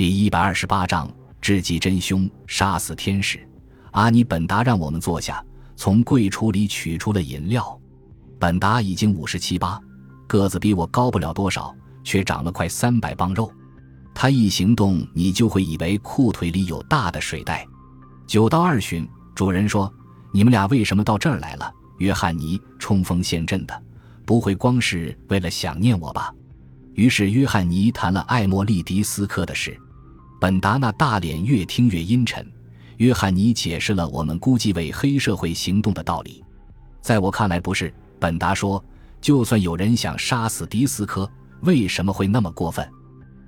第一百二十八章智计真凶，杀死天使。阿尼本达让我们坐下，从柜橱里取出了饮料。本达已经五十七八，个子比我高不了多少，却长了快三百磅肉。他一行动，你就会以为裤腿里有大的水袋。九到二旬，主人说：“你们俩为什么到这儿来了？”约翰尼冲锋陷阵的，不会光是为了想念我吧？于是约翰尼谈了艾莫利迪斯科的事。本达那大脸越听越阴沉。约翰尼解释了我们估计为黑社会行动的道理。在我看来不是。本达说：“就算有人想杀死迪斯科，为什么会那么过分？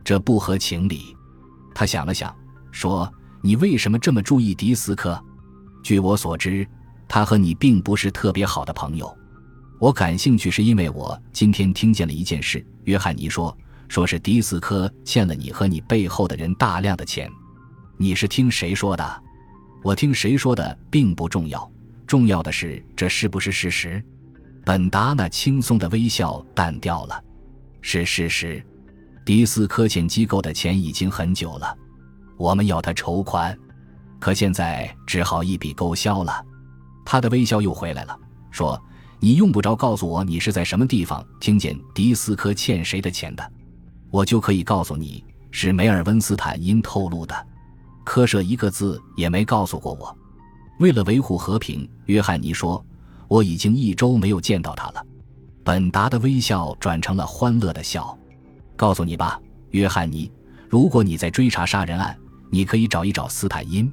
这不合情理。”他想了想，说：“你为什么这么注意迪斯科？据我所知，他和你并不是特别好的朋友。我感兴趣是因为我今天听见了一件事。约翰尼说。”说是迪斯科欠了你和你背后的人大量的钱，你是听谁说的？我听谁说的并不重要，重要的是这是不是事实？本达那轻松的微笑淡掉了，是事实。迪斯科欠机构的钱已经很久了，我们要他筹款，可现在只好一笔勾销了。他的微笑又回来了，说：“你用不着告诉我你是在什么地方听见迪斯科欠谁的钱的。”我就可以告诉你是梅尔温斯坦因透露的，科舍一个字也没告诉过我。为了维护和平，约翰尼说我已经一周没有见到他了。本达的微笑转成了欢乐的笑。告诉你吧，约翰尼，如果你在追查杀人案，你可以找一找斯坦因，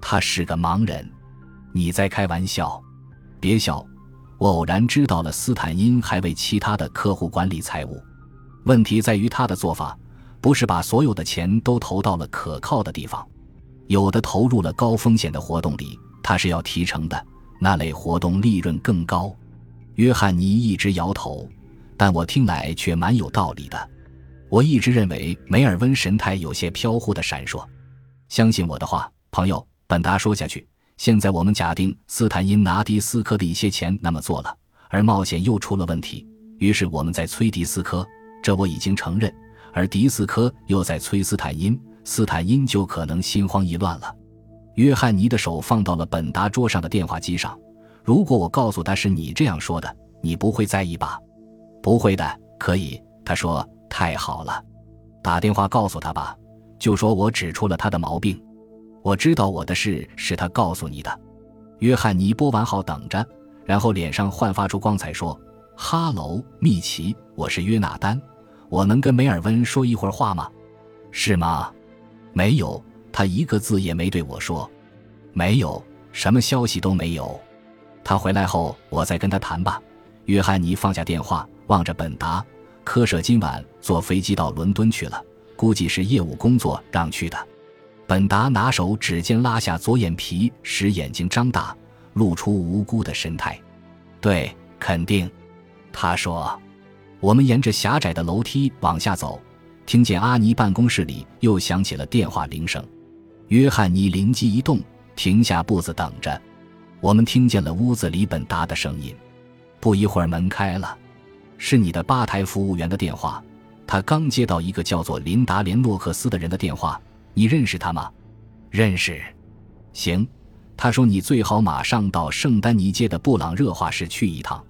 他是个盲人。你在开玩笑？别笑，我偶然知道了斯坦因还为其他的客户管理财务。问题在于他的做法，不是把所有的钱都投到了可靠的地方，有的投入了高风险的活动里，他是要提成的，那类活动利润更高。约翰尼一直摇头，但我听来却蛮有道理的。我一直认为梅尔温神态有些飘忽的闪烁。相信我的话，朋友，本达说下去。现在我们假定斯坦因拿迪斯科的一些钱那么做了，而冒险又出了问题，于是我们在催迪斯科。这我已经承认，而迪斯科又在催斯坦因，斯坦因就可能心慌意乱了。约翰尼的手放到了本达桌上的电话机上。如果我告诉他是你这样说的，你不会在意吧？不会的，可以。他说：“太好了，打电话告诉他吧，就说我指出了他的毛病。我知道我的事是他告诉你的。”约翰尼拨完号等着，然后脸上焕发出光彩，说。哈喽，密奇，我是约纳丹，我能跟梅尔温说一会儿话吗？是吗？没有，他一个字也没对我说，没有什么消息都没有。他回来后，我再跟他谈吧。约翰尼放下电话，望着本达。科舍今晚坐飞机到伦敦去了，估计是业务工作让去的。本达拿手指尖拉下左眼皮，使眼睛张大，露出无辜的神态。对，肯定。他说：“我们沿着狭窄的楼梯往下走，听见阿尼办公室里又响起了电话铃声。约翰尼灵机一动，停下步子等着。我们听见了屋子里本达的声音。不一会儿，门开了，是你的吧台服务员的电话。他刚接到一个叫做琳达·连诺克斯的人的电话。你认识他吗？认识。行。他说你最好马上到圣丹尼街的布朗热化室去一趟。”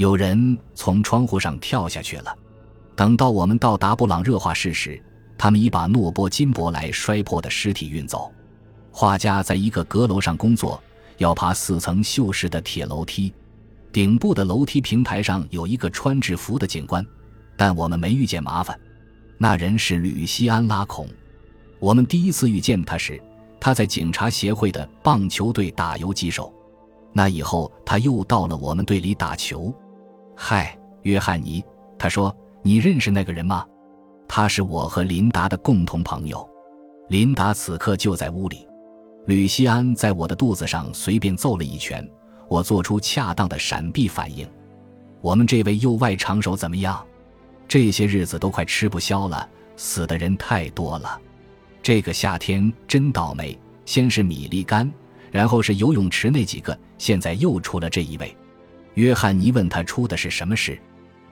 有人从窗户上跳下去了。等到我们到达布朗热化室时，他们已把诺波金伯莱摔破的尸体运走。画家在一个阁楼上工作，要爬四层锈蚀的铁楼梯。顶部的楼梯平台上有一个穿制服的警官，但我们没遇见麻烦。那人是吕西安·拉孔。我们第一次遇见他时，他在警察协会的棒球队打游击手。那以后，他又到了我们队里打球。嗨，约翰尼，他说：“你认识那个人吗？他是我和琳达的共同朋友。琳达此刻就在屋里。吕西安在我的肚子上随便揍了一拳，我做出恰当的闪避反应。我们这位右外长手怎么样？这些日子都快吃不消了，死的人太多了。这个夏天真倒霉，先是米利甘，然后是游泳池那几个，现在又出了这一位。”约翰尼问他出的是什么事，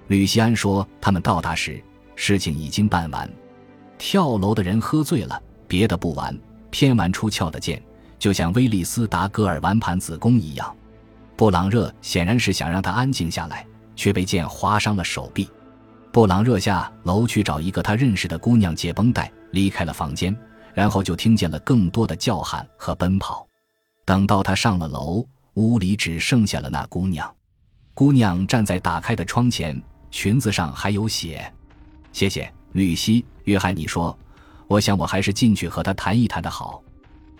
吕西安说他们到达时事情已经办完。跳楼的人喝醉了，别的不玩，偏玩出鞘的剑，就像威利斯·达戈尔玩盘子宫一样。布朗热显然是想让他安静下来，却被剑划伤了手臂。布朗热下楼去找一个他认识的姑娘解绷带，离开了房间，然后就听见了更多的叫喊和奔跑。等到他上了楼，屋里只剩下了那姑娘。姑娘站在打开的窗前，裙子上还有血。谢谢，吕西。约翰你说：“我想我还是进去和他谈一谈的好。”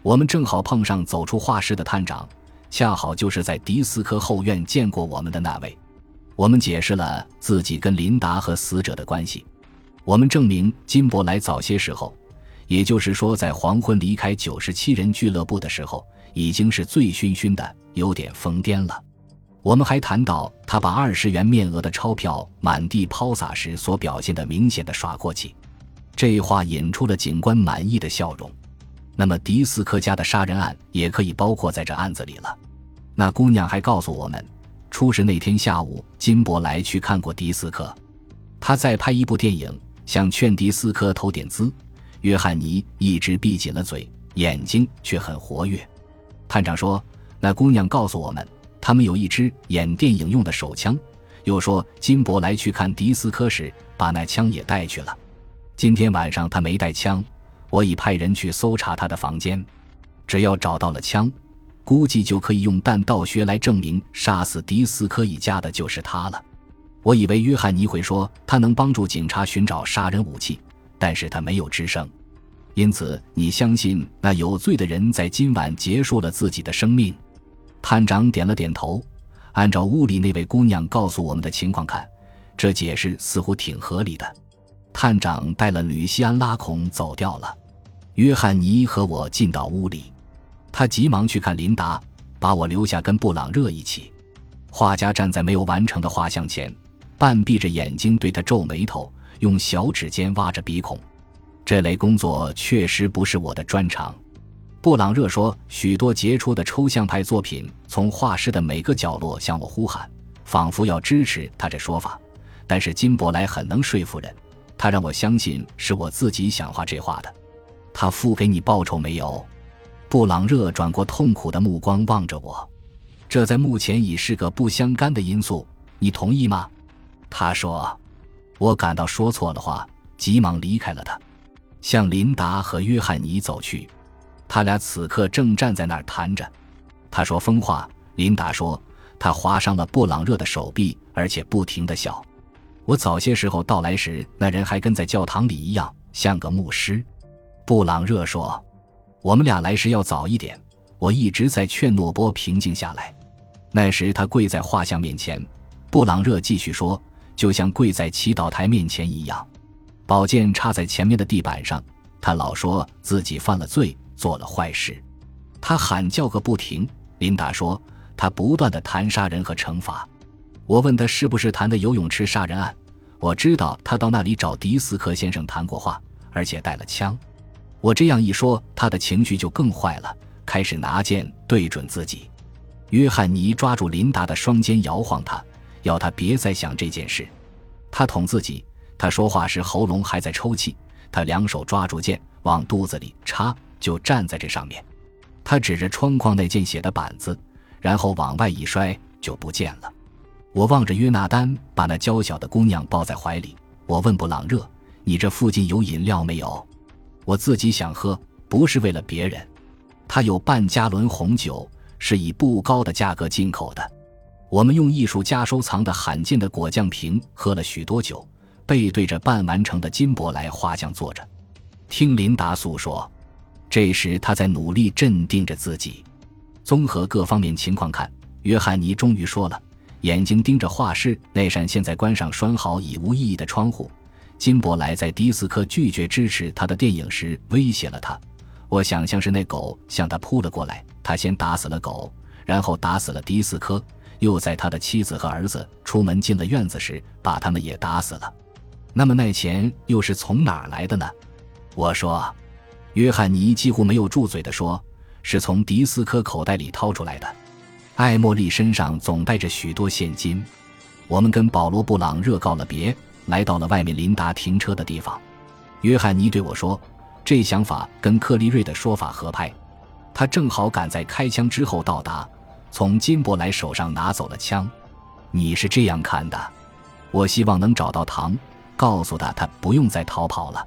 我们正好碰上走出画室的探长，恰好就是在迪斯科后院见过我们的那位。我们解释了自己跟琳达和死者的关系。我们证明金伯莱早些时候，也就是说在黄昏离开九十七人俱乐部的时候，已经是醉醺醺的，有点疯癫了。我们还谈到他把二十元面额的钞票满地抛洒时所表现的明显的耍阔气。这话引出了警官满意的笑容。那么迪斯科家的杀人案也可以包括在这案子里了。那姑娘还告诉我们。出事那天下午，金伯莱去看过迪斯科，他在拍一部电影，想劝迪斯科投点资。约翰尼一直闭紧了嘴，眼睛却很活跃。探长说，那姑娘告诉我们，他们有一支演电影用的手枪，又说金伯来去看迪斯科时把那枪也带去了。今天晚上他没带枪，我已派人去搜查他的房间，只要找到了枪。估计就可以用弹道学来证明杀死迪斯科一家的就是他了。我以为约翰尼会说他能帮助警察寻找杀人武器，但是他没有吱声。因此，你相信那有罪的人在今晚结束了自己的生命？探长点了点头。按照屋里那位姑娘告诉我们的情况看，这解释似乎挺合理的。探长带了吕西安·拉孔走掉了。约翰尼和我进到屋里。他急忙去看琳达，把我留下跟布朗热一起。画家站在没有完成的画像前，半闭着眼睛对他皱眉头，用小指尖挖着鼻孔。这类工作确实不是我的专长。布朗热说，许多杰出的抽象派作品从画室的每个角落向我呼喊，仿佛要支持他这说法。但是金伯莱很能说服人，他让我相信是我自己想画这画的。他付给你报酬没有？布朗热转过痛苦的目光望着我，这在目前已是个不相干的因素，你同意吗？他说。我感到说错了话，急忙离开了他，向琳达和约翰尼走去。他俩此刻正站在那儿谈着。他说疯话。琳达说他划伤了布朗热的手臂，而且不停的笑。我早些时候到来时，那人还跟在教堂里一样，像个牧师。布朗热说。我们俩来时要早一点，我一直在劝诺波平静下来。那时他跪在画像面前，布朗热继续说，就像跪在祈祷台面前一样，宝剑插在前面的地板上。他老说自己犯了罪，做了坏事，他喊叫个不停。琳达说他不断的谈杀人和惩罚。我问他是不是谈的游泳池杀人案，我知道他到那里找迪斯科先生谈过话，而且带了枪。我这样一说，他的情绪就更坏了，开始拿剑对准自己。约翰尼抓住琳达的双肩，摇晃他，要他别再想这件事。他捅自己，他说话时喉咙还在抽泣。他两手抓住剑，往肚子里插，就站在这上面。他指着窗框那件写的板子，然后往外一摔，就不见了。我望着约纳丹把那娇小的姑娘抱在怀里，我问布朗热：“你这附近有饮料没有？”我自己想喝，不是为了别人。他有半加仑红酒，是以不高的价格进口的。我们用艺术家收藏的罕见的果酱瓶喝了许多酒，背对着半完成的金箔来画像坐着，听琳达诉说。这时他在努力镇定着自己。综合各方面情况看，约翰尼终于说了，眼睛盯着画室那扇现在关上拴好已无意义的窗户。金伯莱在迪斯科拒绝支持他的电影时威胁了他。我想象是那狗向他扑了过来，他先打死了狗，然后打死了迪斯科，又在他的妻子和儿子出门进了院子时把他们也打死了。那么那钱又是从哪儿来的呢？我说，约翰尼几乎没有住嘴地说，是从迪斯科口袋里掏出来的。艾茉莉身上总带着许多现金。我们跟保罗·布朗热告了别。来到了外面琳达停车的地方，约翰尼对我说：“这想法跟克利瑞的说法合拍。他正好赶在开枪之后到达，从金伯莱手上拿走了枪。你是这样看的？我希望能找到唐，告诉他他不用再逃跑了。”